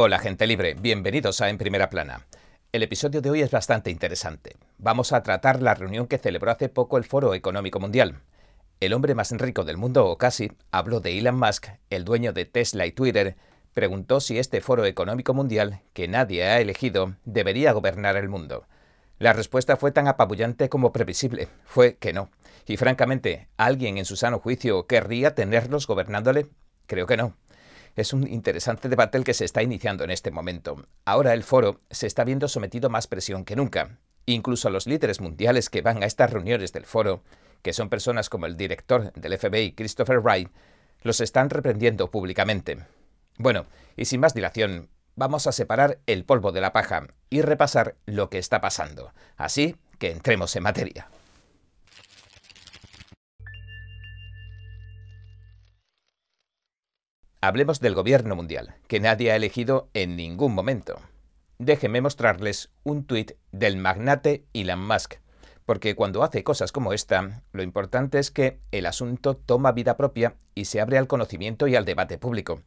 Hola gente libre, bienvenidos a En Primera Plana. El episodio de hoy es bastante interesante. Vamos a tratar la reunión que celebró hace poco el Foro Económico Mundial. El hombre más rico del mundo, o casi, habló de Elon Musk, el dueño de Tesla y Twitter, preguntó si este Foro Económico Mundial, que nadie ha elegido, debería gobernar el mundo. La respuesta fue tan apabullante como previsible. Fue que no. Y francamente, ¿alguien en su sano juicio querría tenerlos gobernándole? Creo que no. Es un interesante debate el que se está iniciando en este momento. Ahora el foro se está viendo sometido a más presión que nunca. Incluso los líderes mundiales que van a estas reuniones del foro, que son personas como el director del FBI, Christopher Wright, los están reprendiendo públicamente. Bueno, y sin más dilación, vamos a separar el polvo de la paja y repasar lo que está pasando. Así que entremos en materia. Hablemos del gobierno mundial, que nadie ha elegido en ningún momento. Déjenme mostrarles un tuit del magnate Elon Musk, porque cuando hace cosas como esta, lo importante es que el asunto toma vida propia y se abre al conocimiento y al debate público.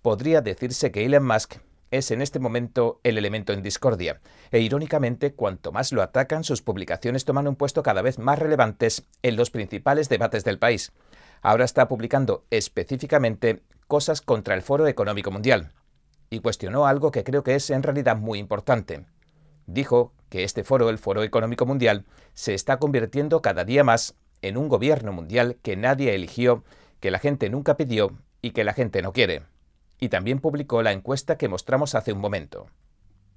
Podría decirse que Elon Musk es en este momento el elemento en discordia, e irónicamente, cuanto más lo atacan, sus publicaciones toman un puesto cada vez más relevantes en los principales debates del país. Ahora está publicando específicamente cosas contra el Foro Económico Mundial y cuestionó algo que creo que es en realidad muy importante. Dijo que este foro, el Foro Económico Mundial, se está convirtiendo cada día más en un gobierno mundial que nadie eligió, que la gente nunca pidió y que la gente no quiere. Y también publicó la encuesta que mostramos hace un momento.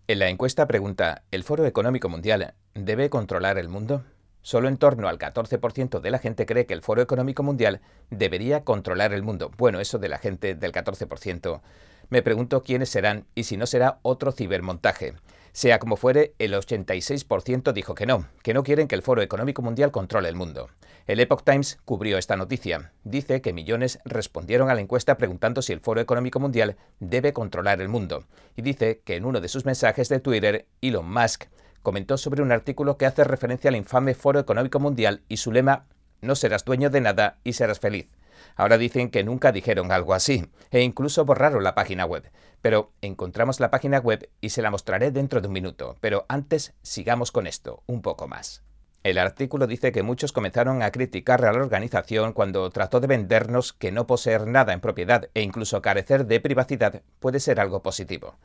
En la encuesta pregunta, ¿el Foro Económico Mundial debe controlar el mundo? Solo en torno al 14% de la gente cree que el Foro Económico Mundial debería controlar el mundo. Bueno, eso de la gente del 14%. Me pregunto quiénes serán y si no será otro cibermontaje. Sea como fuere, el 86% dijo que no, que no quieren que el Foro Económico Mundial controle el mundo. El Epoch Times cubrió esta noticia. Dice que millones respondieron a la encuesta preguntando si el Foro Económico Mundial debe controlar el mundo. Y dice que en uno de sus mensajes de Twitter, Elon Musk comentó sobre un artículo que hace referencia al infame Foro Económico Mundial y su lema No serás dueño de nada y serás feliz. Ahora dicen que nunca dijeron algo así, e incluso borraron la página web. Pero encontramos la página web y se la mostraré dentro de un minuto. Pero antes sigamos con esto, un poco más. El artículo dice que muchos comenzaron a criticar a la organización cuando trató de vendernos que no poseer nada en propiedad e incluso carecer de privacidad puede ser algo positivo.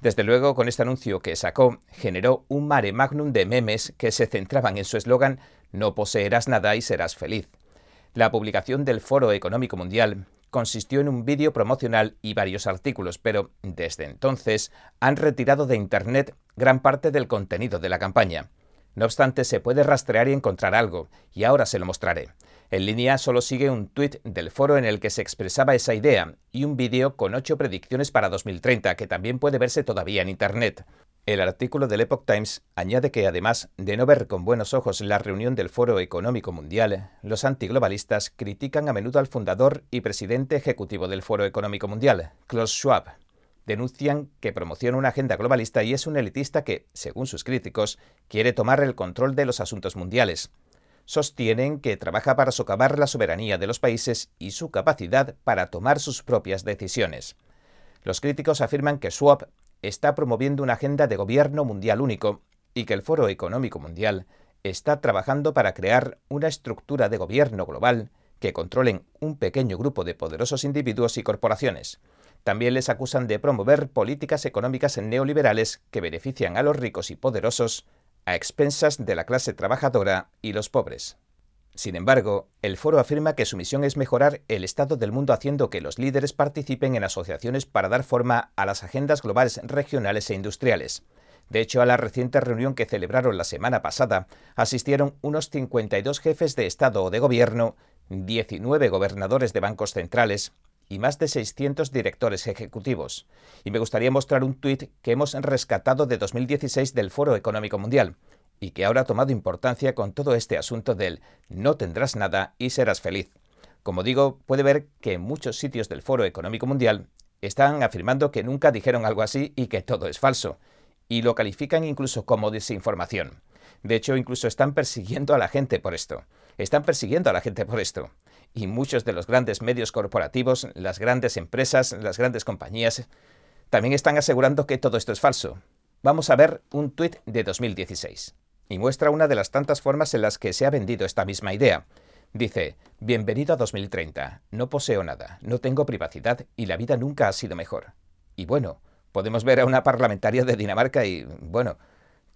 Desde luego, con este anuncio que sacó, generó un mare magnum de memes que se centraban en su eslogan No poseerás nada y serás feliz. La publicación del Foro Económico Mundial consistió en un vídeo promocional y varios artículos, pero desde entonces han retirado de Internet gran parte del contenido de la campaña. No obstante, se puede rastrear y encontrar algo, y ahora se lo mostraré. En línea solo sigue un tuit del foro en el que se expresaba esa idea y un vídeo con ocho predicciones para 2030 que también puede verse todavía en Internet. El artículo del Epoch Times añade que además de no ver con buenos ojos la reunión del Foro Económico Mundial, los antiglobalistas critican a menudo al fundador y presidente ejecutivo del Foro Económico Mundial, Klaus Schwab. Denuncian que promociona una agenda globalista y es un elitista que, según sus críticos, quiere tomar el control de los asuntos mundiales sostienen que trabaja para socavar la soberanía de los países y su capacidad para tomar sus propias decisiones. Los críticos afirman que Schwab está promoviendo una agenda de gobierno mundial único y que el Foro Económico Mundial está trabajando para crear una estructura de gobierno global que controlen un pequeño grupo de poderosos individuos y corporaciones. También les acusan de promover políticas económicas neoliberales que benefician a los ricos y poderosos a expensas de la clase trabajadora y los pobres. Sin embargo, el foro afirma que su misión es mejorar el estado del mundo haciendo que los líderes participen en asociaciones para dar forma a las agendas globales regionales e industriales. De hecho, a la reciente reunión que celebraron la semana pasada, asistieron unos 52 jefes de Estado o de Gobierno, 19 gobernadores de bancos centrales, y más de 600 directores ejecutivos. Y me gustaría mostrar un tuit que hemos rescatado de 2016 del Foro Económico Mundial y que ahora ha tomado importancia con todo este asunto del no tendrás nada y serás feliz. Como digo, puede ver que en muchos sitios del Foro Económico Mundial están afirmando que nunca dijeron algo así y que todo es falso, y lo califican incluso como desinformación. De hecho, incluso están persiguiendo a la gente por esto. Están persiguiendo a la gente por esto y muchos de los grandes medios corporativos, las grandes empresas, las grandes compañías, también están asegurando que todo esto es falso. Vamos a ver un tuit de 2016 y muestra una de las tantas formas en las que se ha vendido esta misma idea. Dice, bienvenido a 2030, no poseo nada, no tengo privacidad y la vida nunca ha sido mejor. Y bueno, podemos ver a una parlamentaria de Dinamarca y, bueno,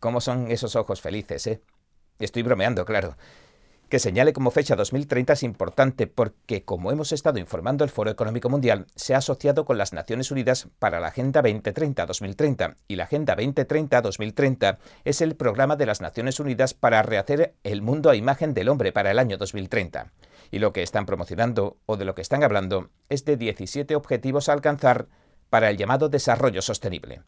¿cómo son esos ojos felices, eh? Estoy bromeando, claro. Que señale como fecha 2030 es importante porque, como hemos estado informando, el Foro Económico Mundial se ha asociado con las Naciones Unidas para la Agenda 2030-2030 y la Agenda 2030-2030 es el programa de las Naciones Unidas para rehacer el mundo a imagen del hombre para el año 2030. Y lo que están promocionando o de lo que están hablando es de 17 objetivos a alcanzar para el llamado desarrollo sostenible.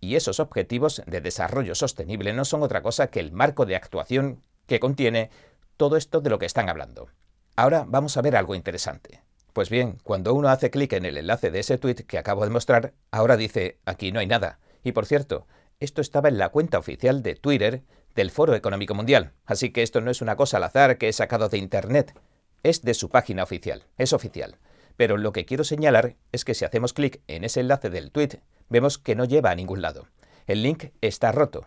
Y esos objetivos de desarrollo sostenible no son otra cosa que el marco de actuación que contiene todo esto de lo que están hablando. Ahora vamos a ver algo interesante. Pues bien, cuando uno hace clic en el enlace de ese tweet que acabo de mostrar, ahora dice, aquí no hay nada. Y por cierto, esto estaba en la cuenta oficial de Twitter del Foro Económico Mundial, así que esto no es una cosa al azar que he sacado de Internet, es de su página oficial, es oficial. Pero lo que quiero señalar es que si hacemos clic en ese enlace del tweet, vemos que no lleva a ningún lado. El link está roto.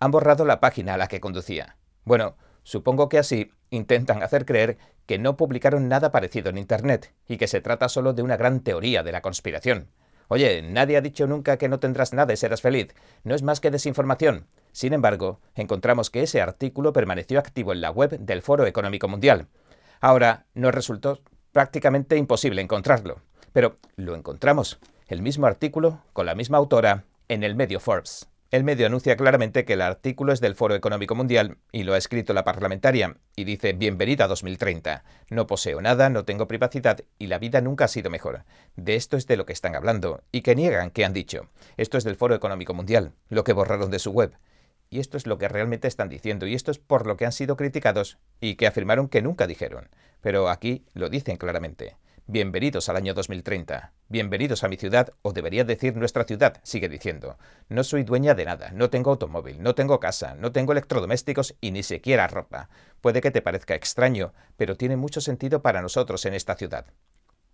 Han borrado la página a la que conducía. Bueno, Supongo que así intentan hacer creer que no publicaron nada parecido en Internet y que se trata solo de una gran teoría de la conspiración. Oye, nadie ha dicho nunca que no tendrás nada y serás feliz. No es más que desinformación. Sin embargo, encontramos que ese artículo permaneció activo en la web del Foro Económico Mundial. Ahora nos resultó prácticamente imposible encontrarlo. Pero lo encontramos, el mismo artículo, con la misma autora, en el medio Forbes. El medio anuncia claramente que el artículo es del Foro Económico Mundial y lo ha escrito la parlamentaria, y dice Bienvenida a 2030. No poseo nada, no tengo privacidad y la vida nunca ha sido mejor. De esto es de lo que están hablando, y que niegan que han dicho. Esto es del Foro Económico Mundial, lo que borraron de su web. Y esto es lo que realmente están diciendo, y esto es por lo que han sido criticados y que afirmaron que nunca dijeron. Pero aquí lo dicen claramente. Bienvenidos al año 2030. Bienvenidos a mi ciudad, o debería decir nuestra ciudad, sigue diciendo. No soy dueña de nada, no tengo automóvil, no tengo casa, no tengo electrodomésticos y ni siquiera ropa. Puede que te parezca extraño, pero tiene mucho sentido para nosotros en esta ciudad.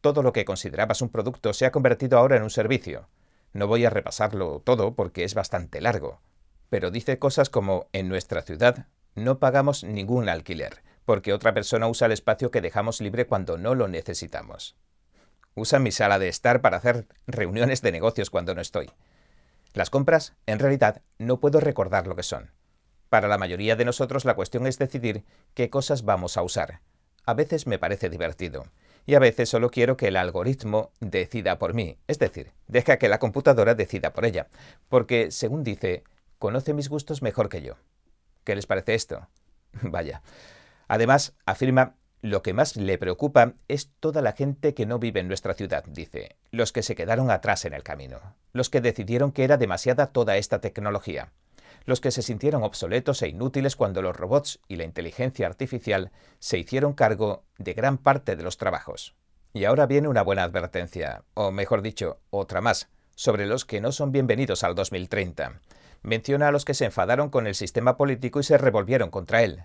Todo lo que considerabas un producto se ha convertido ahora en un servicio. No voy a repasarlo todo porque es bastante largo. Pero dice cosas como en nuestra ciudad no pagamos ningún alquiler porque otra persona usa el espacio que dejamos libre cuando no lo necesitamos. Usa mi sala de estar para hacer reuniones de negocios cuando no estoy. Las compras, en realidad, no puedo recordar lo que son. Para la mayoría de nosotros la cuestión es decidir qué cosas vamos a usar. A veces me parece divertido, y a veces solo quiero que el algoritmo decida por mí, es decir, deja que la computadora decida por ella, porque, según dice, conoce mis gustos mejor que yo. ¿Qué les parece esto? Vaya. Además, afirma, lo que más le preocupa es toda la gente que no vive en nuestra ciudad, dice, los que se quedaron atrás en el camino, los que decidieron que era demasiada toda esta tecnología, los que se sintieron obsoletos e inútiles cuando los robots y la inteligencia artificial se hicieron cargo de gran parte de los trabajos. Y ahora viene una buena advertencia, o mejor dicho, otra más, sobre los que no son bienvenidos al 2030. Menciona a los que se enfadaron con el sistema político y se revolvieron contra él,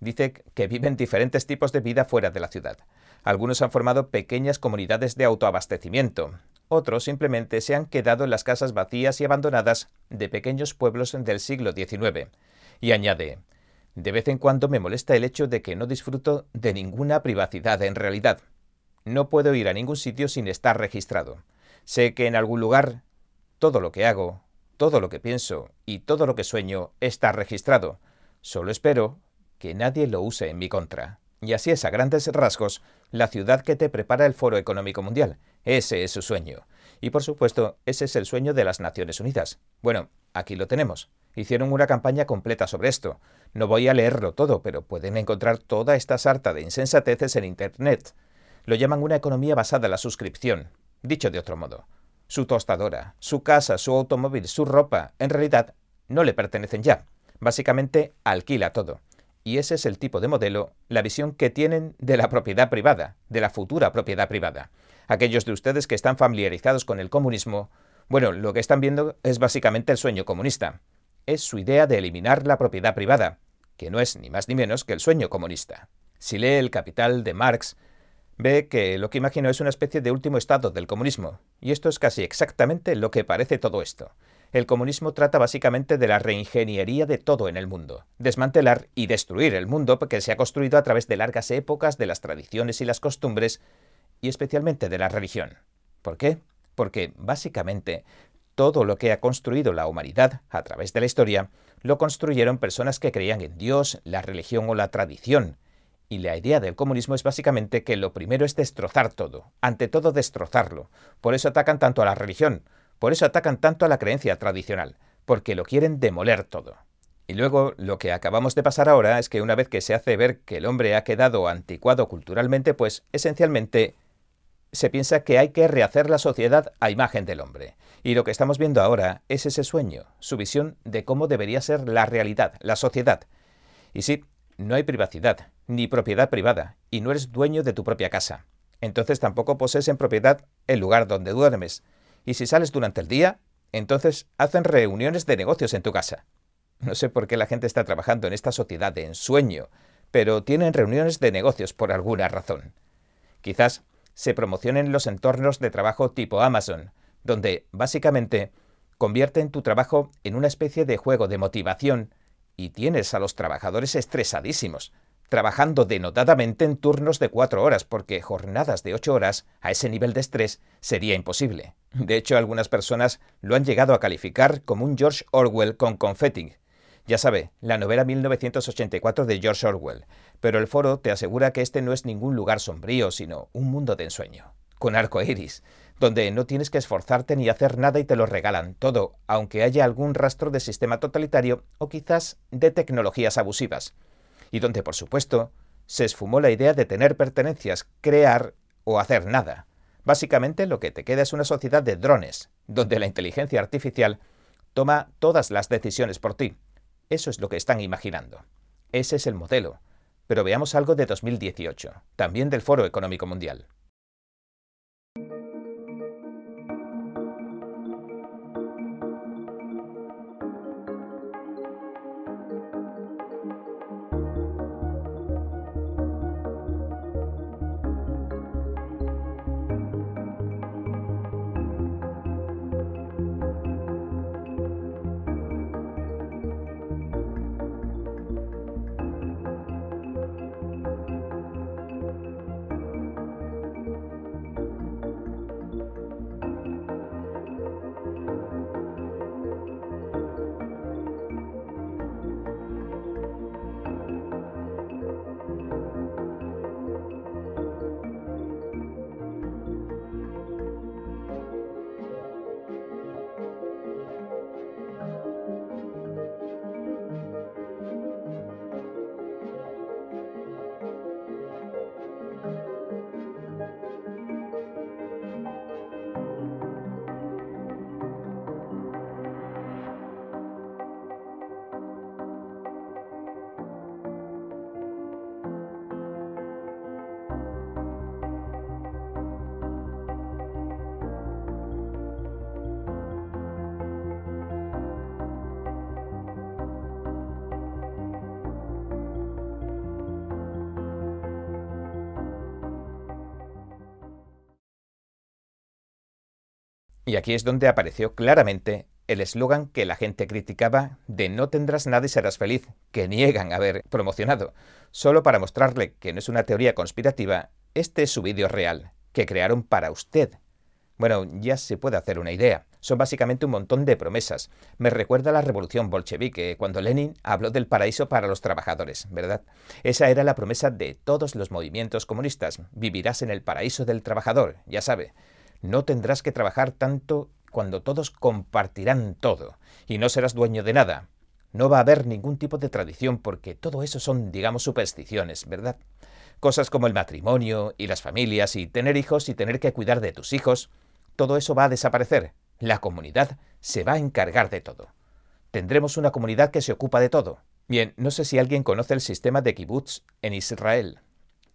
Dice que viven diferentes tipos de vida fuera de la ciudad. Algunos han formado pequeñas comunidades de autoabastecimiento. Otros simplemente se han quedado en las casas vacías y abandonadas de pequeños pueblos del siglo XIX. Y añade, de vez en cuando me molesta el hecho de que no disfruto de ninguna privacidad en realidad. No puedo ir a ningún sitio sin estar registrado. Sé que en algún lugar todo lo que hago, todo lo que pienso y todo lo que sueño está registrado. Solo espero que nadie lo use en mi contra. Y así es a grandes rasgos la ciudad que te prepara el Foro Económico Mundial. Ese es su sueño. Y por supuesto, ese es el sueño de las Naciones Unidas. Bueno, aquí lo tenemos. Hicieron una campaña completa sobre esto. No voy a leerlo todo, pero pueden encontrar toda esta sarta de insensateces en Internet. Lo llaman una economía basada en la suscripción. Dicho de otro modo, su tostadora, su casa, su automóvil, su ropa, en realidad, no le pertenecen ya. Básicamente, alquila todo. Y ese es el tipo de modelo, la visión que tienen de la propiedad privada, de la futura propiedad privada. Aquellos de ustedes que están familiarizados con el comunismo, bueno, lo que están viendo es básicamente el sueño comunista. Es su idea de eliminar la propiedad privada, que no es ni más ni menos que el sueño comunista. Si lee El Capital de Marx, ve que lo que imagino es una especie de último estado del comunismo, y esto es casi exactamente lo que parece todo esto. El comunismo trata básicamente de la reingeniería de todo en el mundo, desmantelar y destruir el mundo que se ha construido a través de largas épocas de las tradiciones y las costumbres, y especialmente de la religión. ¿Por qué? Porque básicamente todo lo que ha construido la humanidad a través de la historia lo construyeron personas que creían en Dios, la religión o la tradición, y la idea del comunismo es básicamente que lo primero es destrozar todo, ante todo destrozarlo. Por eso atacan tanto a la religión, por eso atacan tanto a la creencia tradicional, porque lo quieren demoler todo. Y luego lo que acabamos de pasar ahora es que una vez que se hace ver que el hombre ha quedado anticuado culturalmente, pues esencialmente se piensa que hay que rehacer la sociedad a imagen del hombre. Y lo que estamos viendo ahora es ese sueño, su visión de cómo debería ser la realidad, la sociedad. Y sí, no hay privacidad, ni propiedad privada, y no eres dueño de tu propia casa. Entonces tampoco posees en propiedad el lugar donde duermes. Y si sales durante el día, entonces hacen reuniones de negocios en tu casa. No sé por qué la gente está trabajando en esta sociedad de ensueño, pero tienen reuniones de negocios por alguna razón. Quizás se promocionen los entornos de trabajo tipo Amazon, donde básicamente convierten tu trabajo en una especie de juego de motivación y tienes a los trabajadores estresadísimos, trabajando denotadamente en turnos de cuatro horas, porque jornadas de ocho horas a ese nivel de estrés sería imposible. De hecho, algunas personas lo han llegado a calificar como un George Orwell con confetti. Ya sabe, la novela 1984 de George Orwell, pero el foro te asegura que este no es ningún lugar sombrío, sino un mundo de ensueño, con arco iris, donde no tienes que esforzarte ni hacer nada y te lo regalan todo, aunque haya algún rastro de sistema totalitario o quizás de tecnologías abusivas. Y donde, por supuesto, se esfumó la idea de tener pertenencias, crear o hacer nada. Básicamente lo que te queda es una sociedad de drones, donde la inteligencia artificial toma todas las decisiones por ti. Eso es lo que están imaginando. Ese es el modelo. Pero veamos algo de 2018, también del Foro Económico Mundial. Y aquí es donde apareció claramente el eslogan que la gente criticaba de no tendrás nada y serás feliz, que niegan haber promocionado. Solo para mostrarle que no es una teoría conspirativa, este es su vídeo real, que crearon para usted. Bueno, ya se puede hacer una idea. Son básicamente un montón de promesas. Me recuerda a la revolución bolchevique, cuando Lenin habló del paraíso para los trabajadores, ¿verdad? Esa era la promesa de todos los movimientos comunistas. Vivirás en el paraíso del trabajador, ya sabe. No tendrás que trabajar tanto cuando todos compartirán todo, y no serás dueño de nada. No va a haber ningún tipo de tradición porque todo eso son, digamos, supersticiones, ¿verdad? Cosas como el matrimonio y las familias y tener hijos y tener que cuidar de tus hijos, todo eso va a desaparecer. La comunidad se va a encargar de todo. Tendremos una comunidad que se ocupa de todo. Bien, no sé si alguien conoce el sistema de kibbutz en Israel.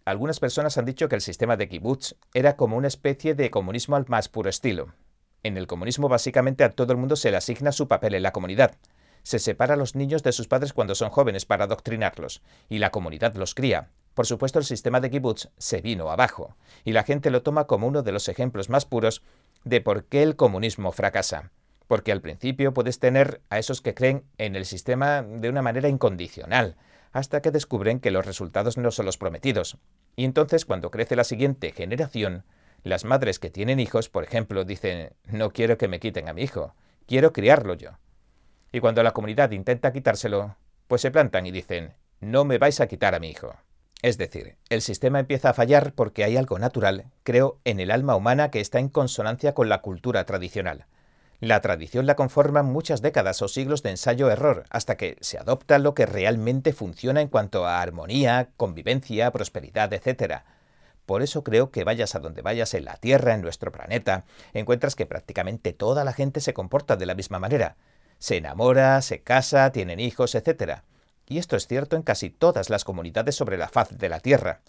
Algunas personas han dicho que el sistema de kibbutz era como una especie de comunismo al más puro estilo. En el comunismo básicamente a todo el mundo se le asigna su papel en la comunidad. Se separa a los niños de sus padres cuando son jóvenes para adoctrinarlos, y la comunidad los cría, por supuesto el sistema de kibbutz se vino abajo, y la gente lo toma como uno de los ejemplos más puros de por qué el comunismo fracasa. Porque al principio puedes tener a esos que creen en el sistema de una manera incondicional, hasta que descubren que los resultados no son los prometidos. Y entonces cuando crece la siguiente generación, las madres que tienen hijos, por ejemplo, dicen, no quiero que me quiten a mi hijo, quiero criarlo yo. Y cuando la comunidad intenta quitárselo, pues se plantan y dicen, no me vais a quitar a mi hijo. Es decir, el sistema empieza a fallar porque hay algo natural, creo, en el alma humana que está en consonancia con la cultura tradicional. La tradición la conforman muchas décadas o siglos de ensayo-error, hasta que se adopta lo que realmente funciona en cuanto a armonía, convivencia, prosperidad, etc. Por eso creo que vayas a donde vayas en la Tierra, en nuestro planeta, encuentras que prácticamente toda la gente se comporta de la misma manera. Se enamora, se casa, tienen hijos, etc y esto es cierto en casi todas las comunidades sobre la faz de la Tierra.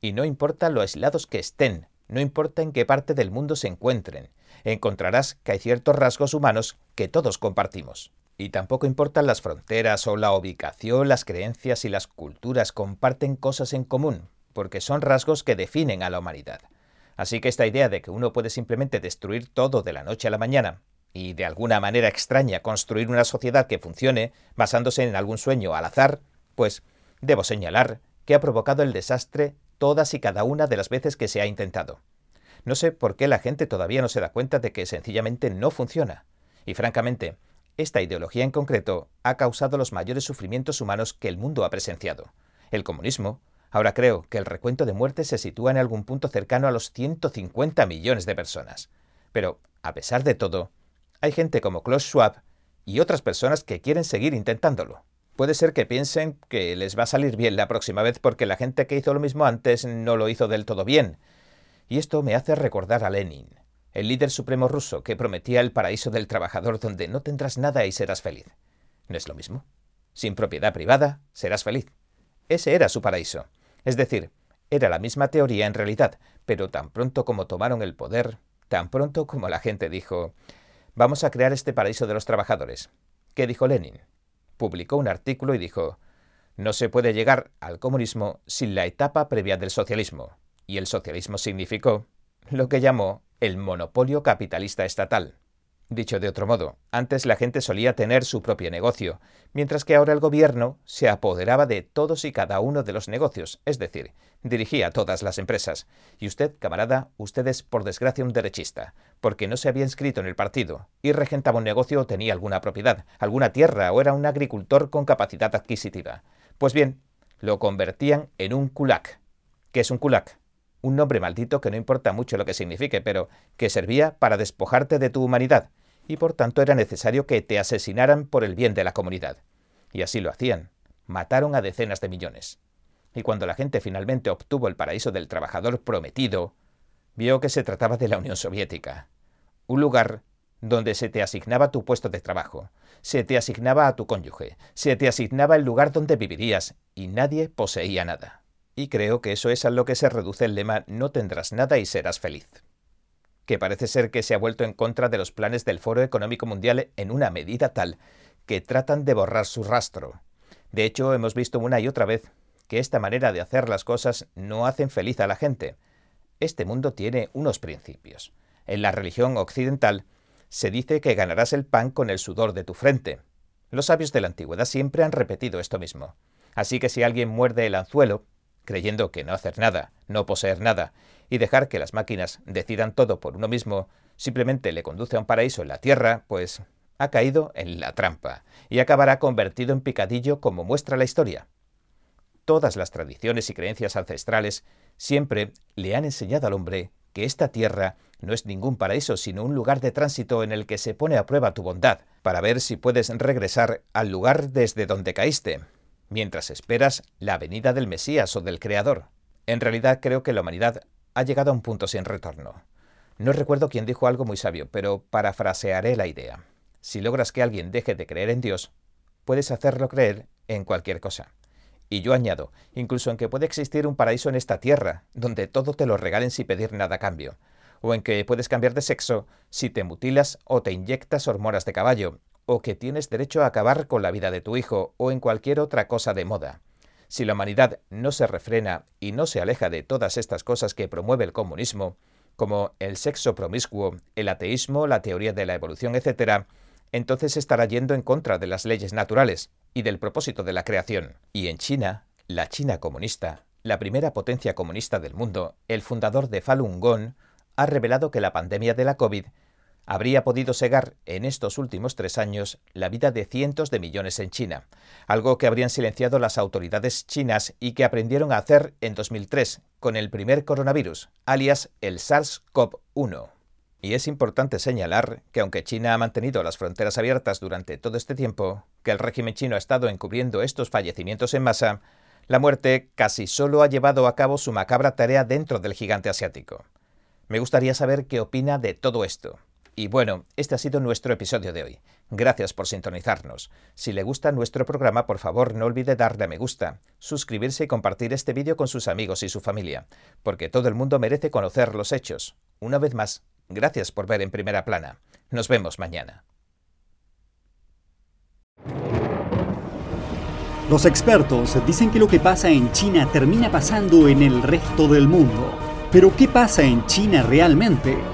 Y no importa lo aislados que estén, no importa en qué parte del mundo se encuentren, encontrarás que hay ciertos rasgos humanos que todos compartimos. Y tampoco importan las fronteras o la ubicación, las creencias y las culturas comparten cosas en común, porque son rasgos que definen a la humanidad. Así que esta idea de que uno puede simplemente destruir todo de la noche a la mañana y de alguna manera extraña construir una sociedad que funcione basándose en algún sueño al azar, pues debo señalar que ha provocado el desastre todas y cada una de las veces que se ha intentado. No sé por qué la gente todavía no se da cuenta de que sencillamente no funciona. Y francamente, esta ideología en concreto ha causado los mayores sufrimientos humanos que el mundo ha presenciado. El comunismo, ahora creo que el recuento de muertes se sitúa en algún punto cercano a los 150 millones de personas. Pero, a pesar de todo, hay gente como Klaus Schwab y otras personas que quieren seguir intentándolo. Puede ser que piensen que les va a salir bien la próxima vez porque la gente que hizo lo mismo antes no lo hizo del todo bien. Y esto me hace recordar a Lenin, el líder supremo ruso que prometía el paraíso del trabajador donde no tendrás nada y serás feliz. ¿No es lo mismo? Sin propiedad privada, serás feliz. Ese era su paraíso. Es decir, era la misma teoría en realidad, pero tan pronto como tomaron el poder, tan pronto como la gente dijo, Vamos a crear este paraíso de los trabajadores. ¿Qué dijo Lenin? Publicó un artículo y dijo, no se puede llegar al comunismo sin la etapa previa del socialismo. Y el socialismo significó lo que llamó el monopolio capitalista estatal. Dicho de otro modo, antes la gente solía tener su propio negocio, mientras que ahora el gobierno se apoderaba de todos y cada uno de los negocios, es decir, dirigía todas las empresas. Y usted, camarada, usted es por desgracia un derechista, porque no se había inscrito en el partido, y regentaba un negocio o tenía alguna propiedad, alguna tierra o era un agricultor con capacidad adquisitiva. Pues bien, lo convertían en un kulak. ¿Qué es un kulak? Un nombre maldito que no importa mucho lo que signifique, pero que servía para despojarte de tu humanidad, y por tanto era necesario que te asesinaran por el bien de la comunidad. Y así lo hacían. Mataron a decenas de millones. Y cuando la gente finalmente obtuvo el paraíso del trabajador prometido, vio que se trataba de la Unión Soviética. Un lugar donde se te asignaba tu puesto de trabajo, se te asignaba a tu cónyuge, se te asignaba el lugar donde vivirías, y nadie poseía nada. Y creo que eso es a lo que se reduce el lema no tendrás nada y serás feliz. Que parece ser que se ha vuelto en contra de los planes del Foro Económico Mundial en una medida tal que tratan de borrar su rastro. De hecho, hemos visto una y otra vez que esta manera de hacer las cosas no hacen feliz a la gente. Este mundo tiene unos principios. En la religión occidental se dice que ganarás el pan con el sudor de tu frente. Los sabios de la antigüedad siempre han repetido esto mismo. Así que si alguien muerde el anzuelo, creyendo que no hacer nada, no poseer nada, y dejar que las máquinas decidan todo por uno mismo, simplemente le conduce a un paraíso en la Tierra, pues ha caído en la trampa y acabará convertido en picadillo como muestra la historia. Todas las tradiciones y creencias ancestrales siempre le han enseñado al hombre que esta tierra no es ningún paraíso, sino un lugar de tránsito en el que se pone a prueba tu bondad, para ver si puedes regresar al lugar desde donde caíste mientras esperas la venida del Mesías o del Creador. En realidad creo que la humanidad ha llegado a un punto sin retorno. No recuerdo quién dijo algo muy sabio, pero parafrasearé la idea. Si logras que alguien deje de creer en Dios, puedes hacerlo creer en cualquier cosa. Y yo añado, incluso en que puede existir un paraíso en esta tierra, donde todo te lo regalen sin pedir nada a cambio, o en que puedes cambiar de sexo si te mutilas o te inyectas hormonas de caballo, o que tienes derecho a acabar con la vida de tu hijo o en cualquier otra cosa de moda. Si la humanidad no se refrena y no se aleja de todas estas cosas que promueve el comunismo, como el sexo promiscuo, el ateísmo, la teoría de la evolución, etc., entonces estará yendo en contra de las leyes naturales y del propósito de la creación. Y en China, la China comunista, la primera potencia comunista del mundo, el fundador de Falun Gong, ha revelado que la pandemia de la COVID habría podido segar en estos últimos tres años la vida de cientos de millones en China, algo que habrían silenciado las autoridades chinas y que aprendieron a hacer en 2003 con el primer coronavirus, alias el SARS-CoV-1. Y es importante señalar que aunque China ha mantenido las fronteras abiertas durante todo este tiempo, que el régimen chino ha estado encubriendo estos fallecimientos en masa, la muerte casi solo ha llevado a cabo su macabra tarea dentro del gigante asiático. Me gustaría saber qué opina de todo esto. Y bueno, este ha sido nuestro episodio de hoy. Gracias por sintonizarnos. Si le gusta nuestro programa, por favor no olvide darle a me gusta, suscribirse y compartir este vídeo con sus amigos y su familia, porque todo el mundo merece conocer los hechos. Una vez más, gracias por ver en primera plana. Nos vemos mañana. Los expertos dicen que lo que pasa en China termina pasando en el resto del mundo. Pero ¿qué pasa en China realmente?